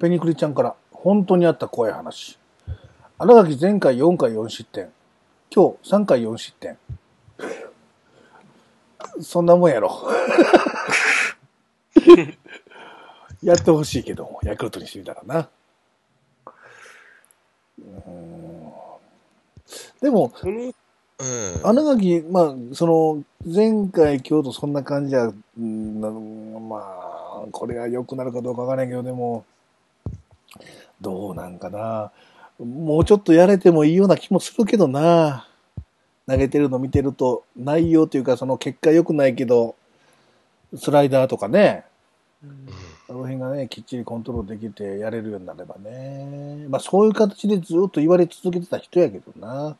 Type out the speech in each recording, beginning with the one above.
ペニクリちゃんから、本当にあった怖い話。荒垣前回4回4失点。今日3回4失点。そんなもんやろ。やってほしいけども、ヤクルトにしてみたらな。でも。穴垣、まあ、その、前回、今日とそんな感じは、うんなまあ、これが良くなるかどうかわからないけど、でも、どうなんかな。もうちょっとやれてもいいような気もするけどな。投げてるの見てると、内容というか、その結果良くないけど、スライダーとかね、あの辺がね、きっちりコントロールできてやれるようになればね。まあそういう形でずっと言われ続けてた人やけどな。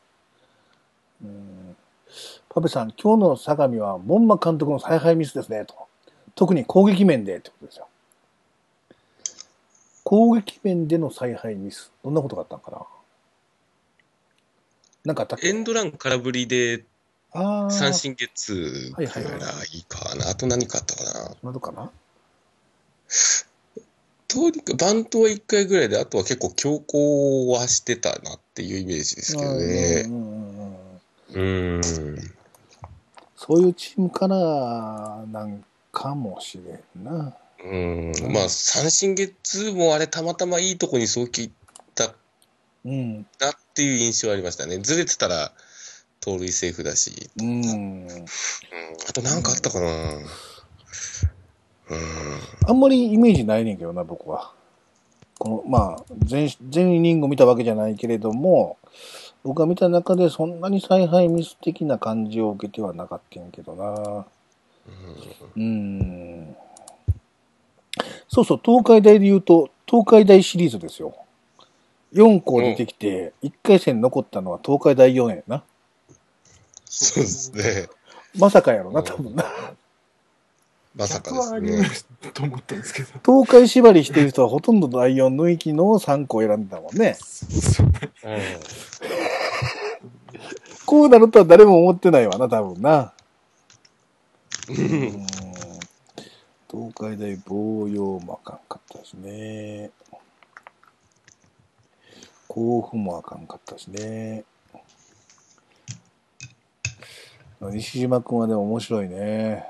うん。パペさん、今日の相模は、門馬監督の采配ミスですね、と。特に攻撃面でってことですよ。攻撃面での采配ミス。どんなことがあったのかな？なんかあったっけ？エンドラン空振りで。三振ゲッツーはいはいはいかな。あと何かあったかな？なとこかな？とにかくバントは1回ぐらいで、あとは結構強行はしてたなっていうイメージですけどうね。んうんうんうんうーん。そういうチームからなんかもしれんな。うん。まあ、三振ゲッツーもあれたまたまいいとこに送球いったうん。なっていう印象はありましたね。ずれてたら盗塁セーフだし。うん。うん。あと何かあったかな。うん。あんまりイメージないねんけどな、僕は。この、まあ、全、全イニング見たわけじゃないけれども、僕が見た中でそんなに采配ミス的な感じを受けてはなかったんやけどな。うん。そうそう、東海大で言うと、東海大シリーズですよ。4校出てきて、1回戦残ったのは東海大4やな。そうですね。まさかやろな、多分な。まさか100ですはありまね。すと思ったんですけど。東海縛りしてる人はほとんど第4抜きの3個選んでたもんね。そうねこうなるとは誰も思ってないわな、多分な。う ん東海大防用もあかんかったしね。甲府もあかんかったしね。西島君はでも面白いね。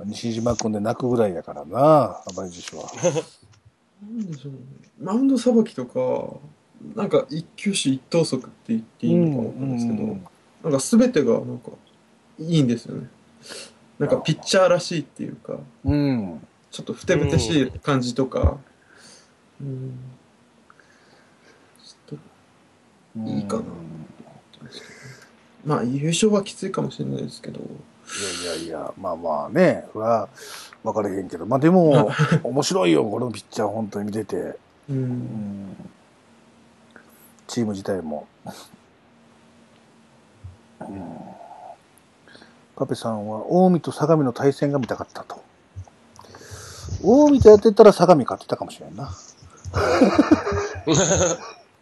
うん。西島君で泣くぐらいやからな、暴れ獅子は。なんでしょうね。マウンドさばきとか、なんか一球種一投足って言っていいのかわかんないですけど、うんなんか全てがなんかいいんですよね。なんかピッチャーらしいっていうか、うん。ちょっとふてぶてしい感じとか、うん、ちょっうんいいかな。とまあ優勝はきついかもしれないですけど、いやいやいや、まあまあね、それは分かれへんけど、まあでも、面白いよ、このピッチャー、本当に見てて。う、うんん、チーム自体も。うん、パペさんは、近江と相模の対戦が見たかったと。近江とやってたら相模勝ってたかもしれんな。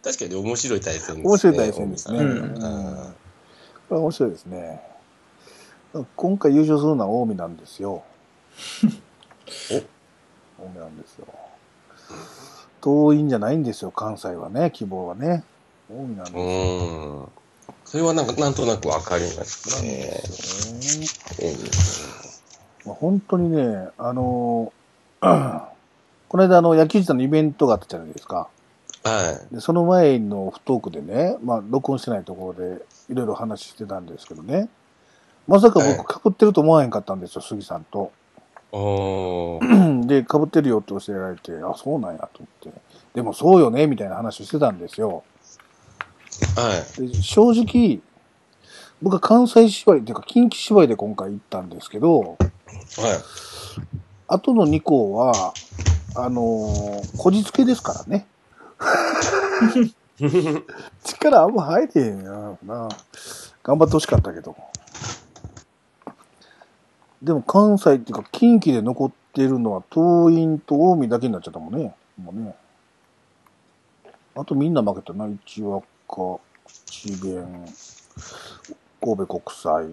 確かに面白い対戦ですね。面白い対戦ですね。うんうんこれは面白いですね。今回優勝するのは近江なんですよ。近江なんですよ。遠いんじゃないんですよ、関西はね、希望はね。近江なんですよ。うん。それはなんか、なんとなくわかりますね。まあ本当にね、あのー この間あの野球自体のイベントがあったじゃないですか。はい。で、その前の不トークでね、まあ、録音してないところで、いろいろ話してたんですけどね。まさかはい僕、被ってると思わへんかったんですよ、杉さんと。で、被ってるよって教えられて、あ、そうなんやと思って。でもそうよね、みたいな話をしてたんですよ。はい。で正直、僕は関西芝居っていうか、近畿芝居で今回行ったんですけど、はい。あとの2校は、あのーこじつけですからね。力あんま入ってへんやな。頑張ってほしかったけど。でも関西っていうか近畿で残ってるのは東院と近江だけになっちゃったもんね。もうね。あとみんな負けたな。一和か、智弁、神戸国際。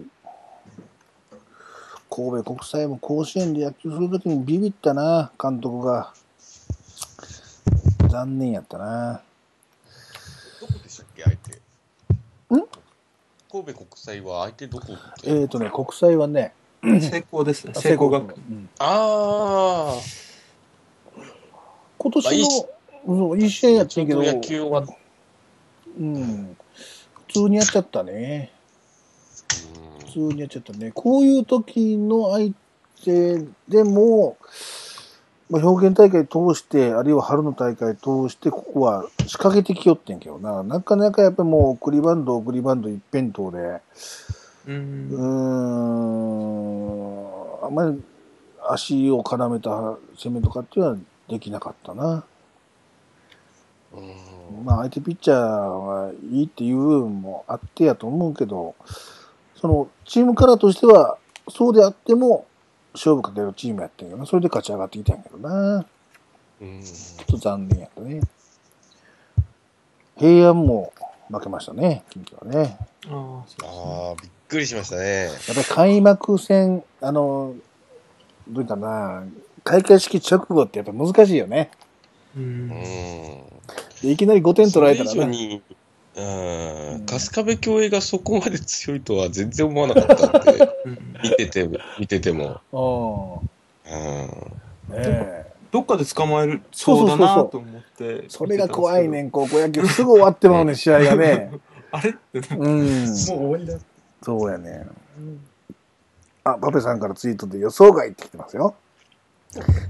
神戸国際も甲子園で野球するときにビビったな、監督が。残念やったな。どこでしたっけ、相手。ん？神戸国際は相手どこえっ、とね、国際はね、成功ですね。成功学園。うんあ今年まあいいの、うん、いい試合やあ、ってんけど、野球は、うん、普通にやっちゃったね。う普通にやっちゃったね。こういう時の相手でも、まあ、表現大会通して、あるいは春の大会通して、ここは仕掛けてきよってんけどな。なかなかやっぱりもう送りバンド、送りバンド一辺倒で、う。うんーん、あんまり足を絡めた攻めとかっていうのはできなかったな。んうんまあ相手ピッチャーはいいっていう部分もあってやと思うけど、そのチームカラーとしては、そうであっても勝負かけるチームやってんけどな。それで勝ち上がってきたんやけどな。うんちょっと残念やったね。平安も負けましたね、近畿はね。ああ、びっくりしましたね。やっぱり開幕戦、あの、どういうかな、開会式直後ってやっぱ難しいよね。う。うんいきなり5点取られたらね。うん、春日部共栄がそこまで強いとは全然思わなかったんで、うん見てて、見てても。うん。うん。ねえ。どっかで捕まえるそうだなと思って。それが怖いねん、高校野球。すぐ終わってまうねん、試合がね。あれ？って、もうん。う終わりだ。そうやね。あ、パペさんからツイートで予想外って来てますよ。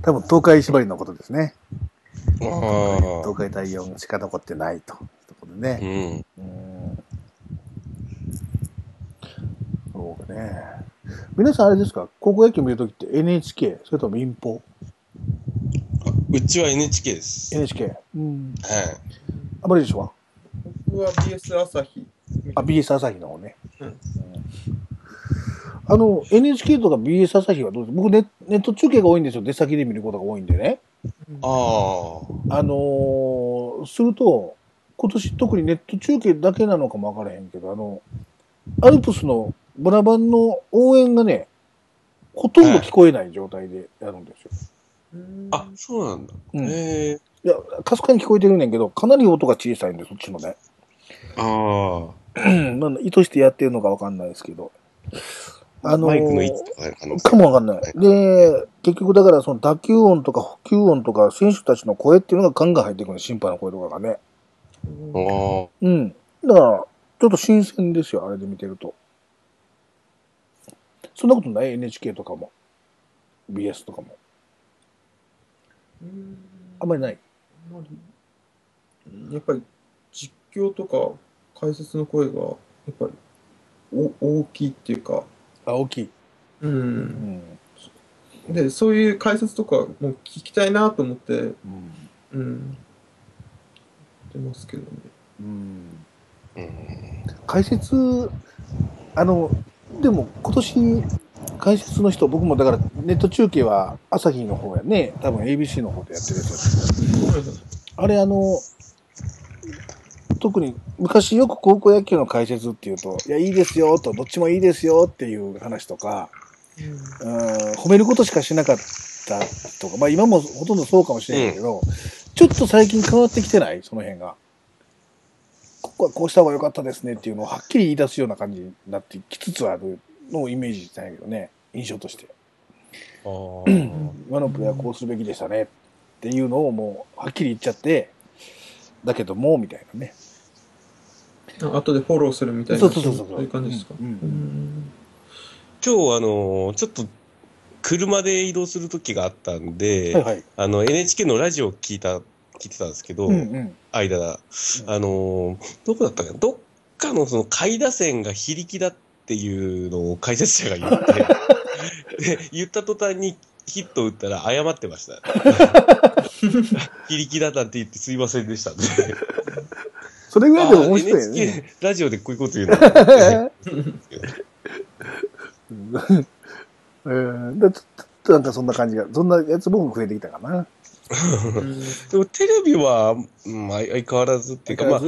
多分東海縛りのことですね。東海第4しか残ってないと。ところで。ね。うん。そうね。皆さんあれですか高校野球見るときって NHK、それとも民放うちは NHK です。?NHK。うん。はい。あまりでしょう僕は BS 朝日。あ、BS 朝日の方ね。うんあの、NHK とか BS 朝日はどうです僕ネネット中継が多いんですよ。出先で見ることが多いんでね。ああ。あのーすると、今年特にネット中継だけなのかもわからへんけど、あの、アルプスのブラバンの応援がね、ほとんど聞こえない状態でやるんですよ。うんあ、そうなんだ。うん。いや、かすかに聞こえてるねんけど、かなり音が小さいんで、そっちのね。あう んまあ、意図してやってるのかわかんないですけど。あ。あのーマイクの位置とかあのかもわかんない。で、結局だからその打球音とか補給音とか選手たちの声っていうのがガンガン入ってくるの、審判の声とかがね。ああ。うん。だから、ちょっと新鮮ですよ、あれで見てると。そんなことない ?NHK とかも。BS とかも。うんあんまりない？あんまりやっぱり実況とか解説の声がやっぱりお大きいっていうか、あ、大きい。う、うんん。でそういう解説とかも聞きたいなと思って、うん。うん、出ますけどね。うん。うん。解説、あの、でも今年、解説の人、僕もだからネット中継は朝日の方やね、多分 ABC の方でやってるやつあれあの、特に昔よく高校野球の解説っていうと、いや、いいですよと、どっちもいいですよっていう話とか、うん、褒めることしかしなかったとか、まあ今もほとんどそうかもしれないけど、ちょっと最近変わってきてない？その辺が。ここはこうした方が良かったですねっていうのをはっきり言い出すような感じになってきつつあるのをイメージしたんやけどね、印象として。今のプレーはこうすべきでしたねっていうのをもうはっきり言っちゃって、だけども、みたいなね。あ後でフォローするみたいなそうそうそうそうそういう感じですか？うんうん今日、あの、ちょっと、車で移動する時があったんで、はいはい。あの、NHK のラジオを聞いた、聞いてたんですけど、うんうん。間だ。あの、どこだったかな？どっかのその下位打線が非力だっていうのを解説者が言って、で、言った途端にヒット打ったら謝ってました。非力だなんて言ってすいませんでしたって。それぐらいでも面あ白いよね。NHK ラジオでこういうこと言うの？は えー、だちょっとなんかそんな感じが、そんなやつ僕も増えてきたかな。でもテレビは、うん相相変わらずっていうか、まあ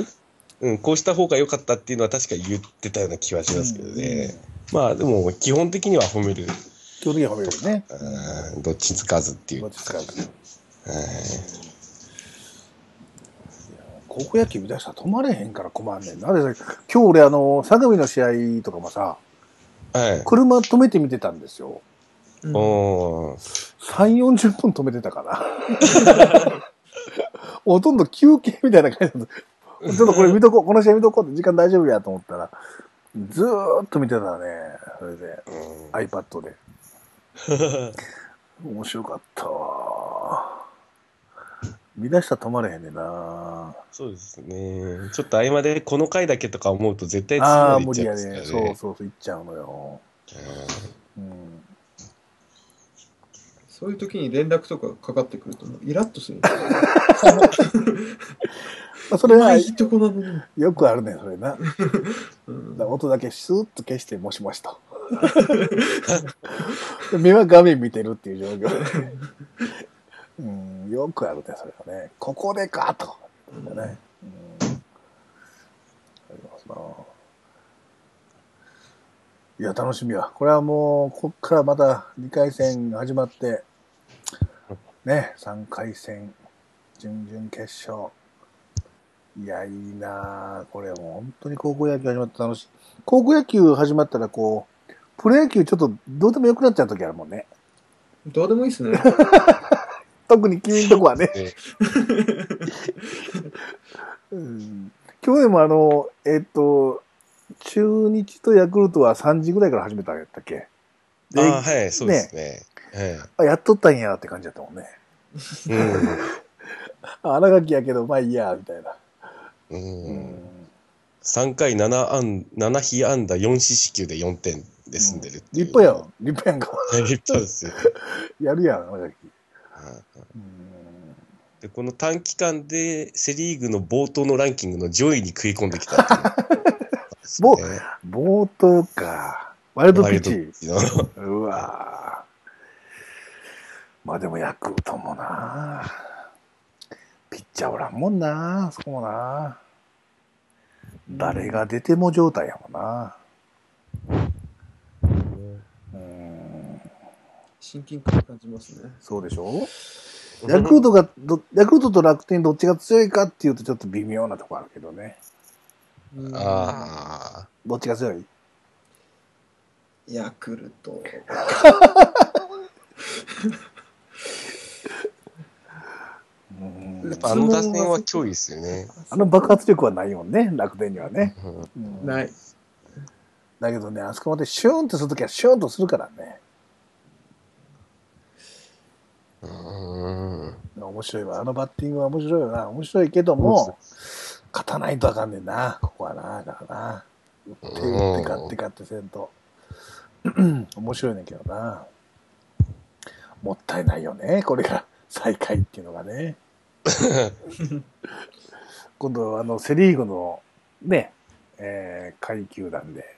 うん、こうした方が良かったっていうのは確か言ってたような気はしますけどね。まあでも基本的には褒める、基本的には褒めるよね。うんどっちつかずっていうどっちつかず。高校野球見出したら止まれへんから困んねんな。で今日俺あの、相模の試合とかもさ、はい。車止めて見てたんですよ。うんおー3、40分止めてたから。ほとんど休憩みたいな感じだった。ちょっとこれ見とこう、この試合見とこうって時間大丈夫やと思ったら、ずーっと見てたね。それで、うん iPad で。面白かったわ。見出したら止まれへんねんな。そうですね。ちょっと合間でこの回だけとか思うと絶対次ああ、まで行無理やね。そうそうそう、行っちゃうのよ。うん。そういう時に連絡とかかかってくると、イラッとするんですよ。まあ、それはいいとこなのに。よくあるねん、それな。だかうんら音だけスーッと消して、もしもしと。目は画面見てるっていう状況。うん、よくあるね、それはね。ここでかと。ね。うん。ありますな。いや、楽しみや。これはもう、こっからまた2回戦始まって、ね、3回戦、準々決勝。いや、いいなあこれもう本当に高校野球始まって楽しい。高校野球始まったらこう、プロ野球ちょっとどうでもよくなっちゃう時あるもんね。どうでもいいっすね。特に君んとこはね。ねうん、去年もあの、えっと、中日とヤクルトは3時ぐらいから始めたんやったっけ？でああ、はい、そうですね。あやっとったんやって感じだったもんね。はい。あ、荒垣やけど、まあいいや、みたいな。うん。ううんん。3回7安、7被安打4四死球で4点で済んでるっていう。立派やん。立派やんか。は い立派ですよ。やるやん、荒垣。で、この短期間でセリーグの冒頭のランキングの上位に食い込んできたっていう。ね冒頭か。ワイルドピッチ。ピッチの。うわぁまあでもヤクルトもな。ピッチャーおらんもんなそこもな。誰が出ても状態やもんな。うん親近感感じますね。そうでしょ？ヤクルトがど、ヤクルトと楽天どっちが強いかっていうとちょっと微妙なとこあるけどね。うんあどっちが強い？ヤクルト。うんあ。やっぱあの打線は脅威ですよね。あの爆発力はないもんね、楽天にはね。ない。だけどね、あそこまでシューンとするときはシューンとするからね。うん。面白いわ。あのバッティングは面白いよな。面白いけども、勝たないとあかんねんな。ここはな。だからな。打って打って勝って勝ってせんと。面白いねんけどな。もったいないよね。これが最下位っていうのがね。今度、あの、セリーグのね、えー、下位球団で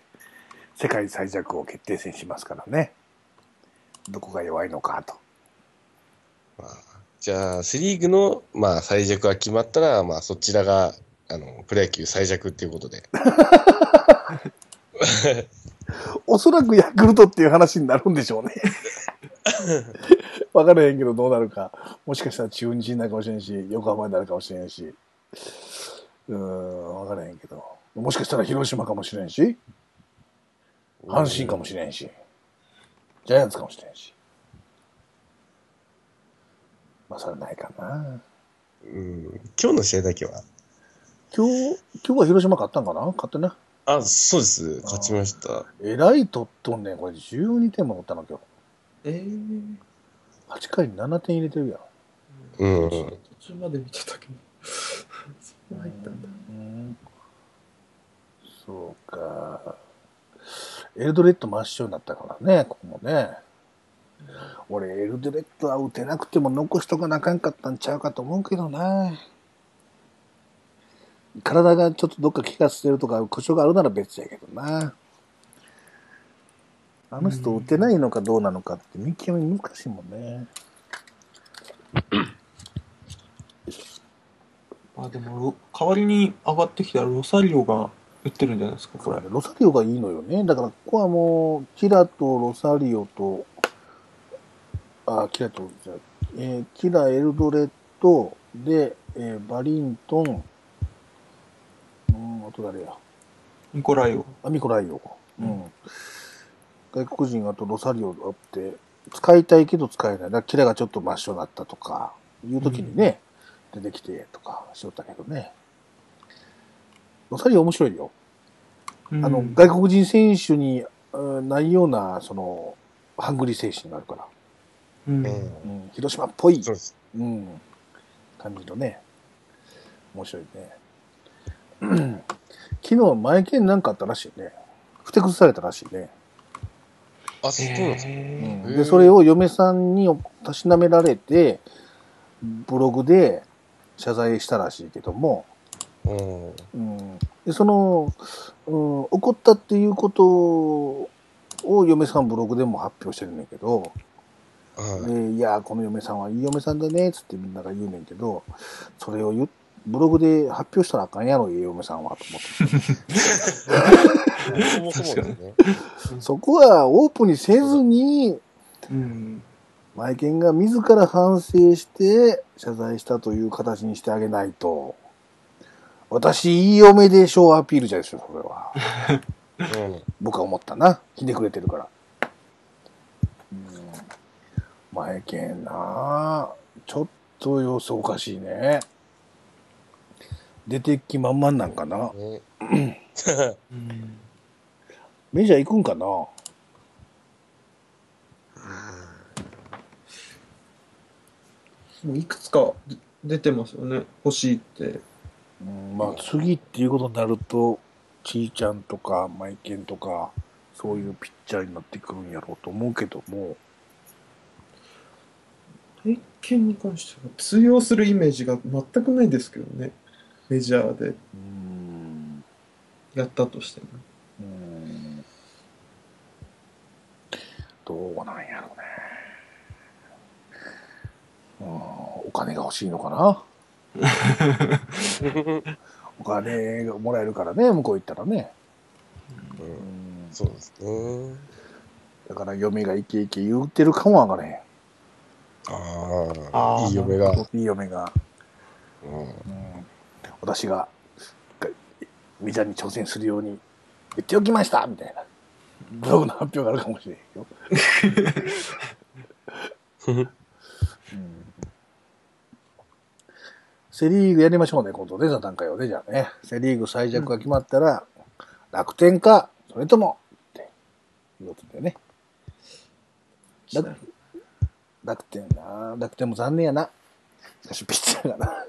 世界最弱を決定戦しますからね。どこが弱いのかと。まあじゃあ、セリーグの、まあ、最弱が決まったら、まあ、そちらが、あの、プロ野球最弱っていうことで。おそらくヤクルトっていう話になるんでしょうね。わからへんけどどうなるか。もしかしたら中日になるかもしれんし、横浜になるかもしれんし。うーん、わからへんけど。もしかしたら広島かもしれんし、阪神かもしれんし、ジャイアンツかもしれんし。まあ、それはないかな。うん。今日の試合だけは？今日、今日は広島勝ったんかな？勝ってね。あ、そうです。勝ちました。えらい取っとんねん。これ12点も取ったの今日。えー、8回に7点入れてるやん。うん。途中まで見てたけど。そんな入ったんだ。うんそうか。エルドレッド抹消になったからね、ここもね。俺、エルドレッドは打てなくても残しとかなあかんかったんちゃうかと思うけどな。体がちょっとどっか気がしてるとか故障があるなら別やけどな。あの人打てないのかどうなのかって見極め難しいもんね。あ、でも、代わりに上がってきたロサリオが打ってるんじゃないですか、これ。ロサリオがいいのよね。だから、ここはもう、キラとロサリオと、あ、キラと、じゃあえーキラ、エルドレッド、で、えーバリントン、あと誰や？ニコライオ。アミコライオ。ううんん。外国人あとロサリオあって、使いたいけど使えない。だキラがちょっと真っ白になったとか、いう時にね、出てきてとかしよったけどね。ロサリオ面白いよ。あの、うん外国人選手にうんないような、その、ハングリー精神があるから。うん。広島っぽい。そうん、感じのね、面白いね。昨日、前剣なんかあったらしいね。ふてくされたらしいね。あ、そうなんですか。うへん、で、それを嫁さんにたしなめられて、ブログで謝罪したらしいけども、うん。うん、でその、うん、怒ったっていうことを嫁さんブログでも発表してるんだけど、はい。でいや、この嫁さんはいい嫁さんだね、つってみんなが言うねんけど、それを言うブログで発表したらあかんやろ、いい嫁さんは、と思って。そもそもですね。そこはオープンにせずに、うん。マイケンが自ら反省して謝罪したという形にしてあげないと、私、いい嫁でしょうアピールじゃないですよ、それは。うん。僕は思ったな。ひねくれてるから。マイケンなちょっと様子おかしいね。出てきまんまんなんかな。ねうんメジャー行くんかなもういくつかで出てますよね。欲しいって。うん、まあ次っていうことになると、ちーちゃんとかマイケンとか、そういうピッチャーになってくるんやろうと思うけども、体験に関しては通用するイメージが全くないですけどね。メジャーでうん、やったとしても。うん、どうなんやろうね。うん、お金が欲しいのかな お金がもらえるからね、向こう行ったらね。ううんん、そうですね。だから嫁がイケイケ言うてるかもわからへん。ああいい嫁が。いい嫁が。うんうん私ががメジャーに挑戦するように言っておきましたみたいなブログの発表があるかもしれんよ。うんセ・リーグやりましょうね、今度ね、座談会をね、じゃあね。セ・リーグ最弱が決まったら、楽天か、それとも、っていうことでね。楽楽天な、楽天も残念やな。しかし、ピッチャーがな。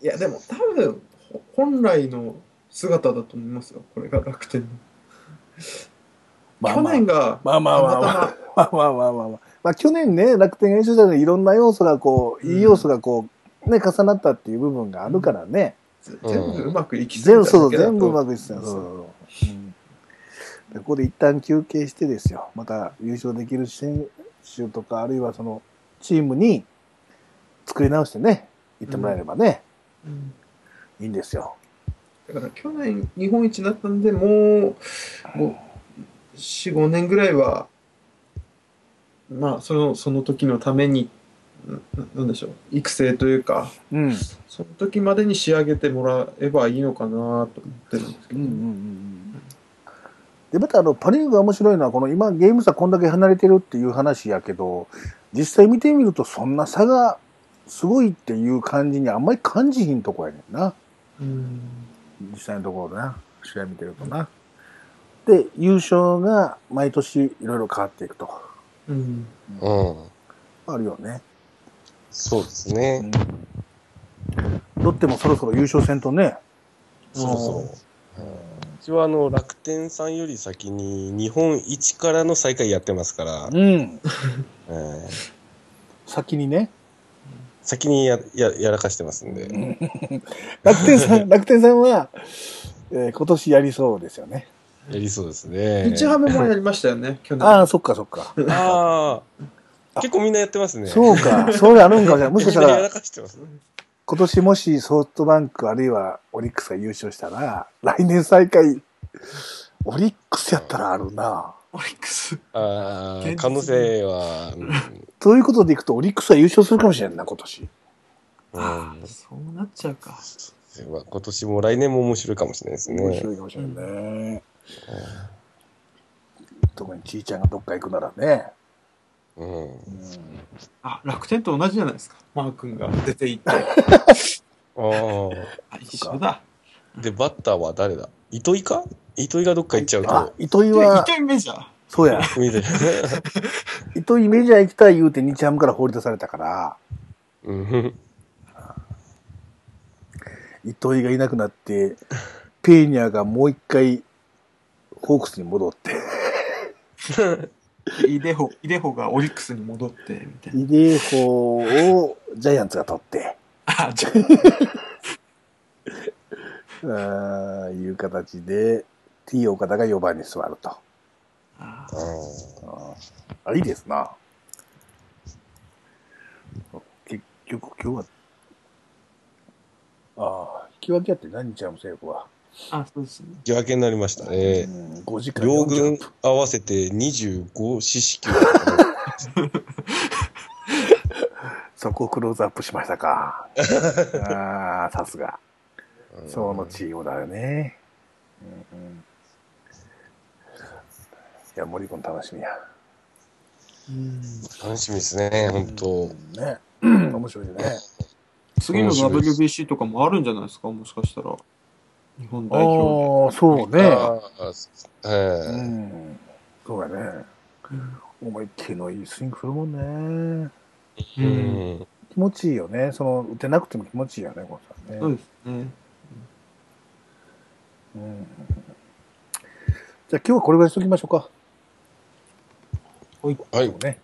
いや、でも多分、ほ本来の姿だと思いますよ。これが楽天の。まあ去年が、まあまあまあまあたまあまあまあまあまあ。まあ去年ね、楽天が優勝したのにいろんな要素がこう、いい要素がこう、ね、重なったっていう部分があるからね。ず全部うまくいきそう、だけだと全部うまくいってたよ。そうそうそううんでここで一旦休憩してですよ。また優勝できる選手とか、あるいはその、チームに作り直してね、行ってもらえればね、うんいいんですよ。だから去年日本一になったんで、もう、もう4、5年ぐらいは、まあ、その、その時のために、ななんでしょう、育成というか、うん。その時までに仕上げてもらえばいいのかなと思ってるんですけど、うんうんうんうん。で、またあの、パリーグが面白いのは、この今ゲーム差こんだけ離れてるっていう話やけど、実際見てみるとそんな差がすごいっていう感じにあんまり感じひんとこやねんな。うん実際のところでな。試合見てるとな。で、優勝が毎年いろいろ変わっていくと。うんうん。あるよね。そうですうね。ん。ロッテもそろそろ優勝戦とね。そろそろ。うちはあの楽天さんより先に日本一からの再開やってますから、うん。えー先にね。先にやややらかしてますんで。楽天さん、楽天さんは、えー今年やりそうですよね。やりそうですね。日ハムもやりましたよね、去年。ああ、そっかそっか。ああ、結構みんなやってますね。そうか。それあるんかもしれない。もしかしたみんなやらら、かしてますね。今年もしソフトバンクあるいはオリックスが優勝したら、来年再開、オリックスやったらあるな。オリックス。ああ、可能性は、う んということでいくと、オリックスは優勝するかもしれんな、今年。うんそうなっちゃうか。まあ今年も来年も面白いかもしれないですね。面白いかもしれないね。特にちいちゃんがどっか行くならね。うん。うんあ、楽天と同じじゃないですか。マー君が出ていって。ああ、一緒だ。あ。で、バッターは誰だ？糸井か？糸井がどっか行っちゃうあと、、糸井は伊、藤メジャー。そうや、見て 糸井メジャー行きたい言うて日ハムから放り出されたから、うん。糸井がいなくなって、ペーニャがもう一回、ホークスに戻って、イデホ、イデホがオリックスに戻って、みたいな。イデーホをジャイアンツが取って、あ、じゃあーいう形で、T 岡田が4番に座ると。あ。ああ、いいですな。結局今日は、ああ、引き分けやって何日あるセーフは。あ、そうですね。引き分けになりましたね。うん、5時間両40軍分。合わせて25四死球。そこをクローズアップしましたか。ああ、さすが。そのチームだよね。うんうん、いや、森君楽しみや。うん楽しみですね、本当。ね。面白いよね。次の WBC とかもあるんじゃないですか？もしかしたら。日本ああ代表ー、そうね。ああうえん。そうやね。で。思いっきりのいいスイングするもんね。えうん。気持ちいいよね。その、打てなくても気持ちいいよね、このさんね。そうですね。うん。じゃあ今日はこれぐらいにしときましょうか。はい。そうね。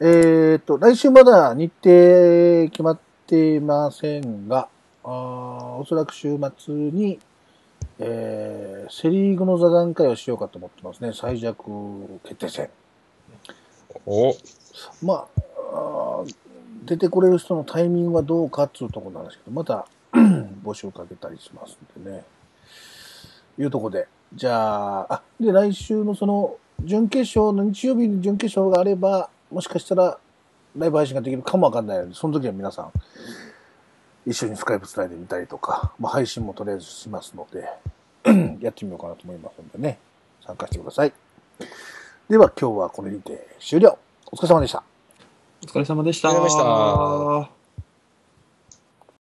えっ、と、来週まだ日程決まっていませんが、あーおそらく週末に、えーセリーグの座談会をしようかと思ってますね。最弱決定戦。お、まあ、出てこれる人のタイミングはどうかっていうところなんですけど、また 募集かけたりしますんでね。いうところで。じゃあ、あ、で、来週のその、準決勝の日曜日に準決勝があれば、もしかしたら、ライブ配信ができるかもわかんないので、その時は皆さん、一緒にスカイプつないでみたりとか、まあ、配信もとりあえずしますので、やってみようかなと思いますのでね、参加してください。では今日はこれにて終了。お疲れ様でした。お疲れ様でした。お疲れ様でした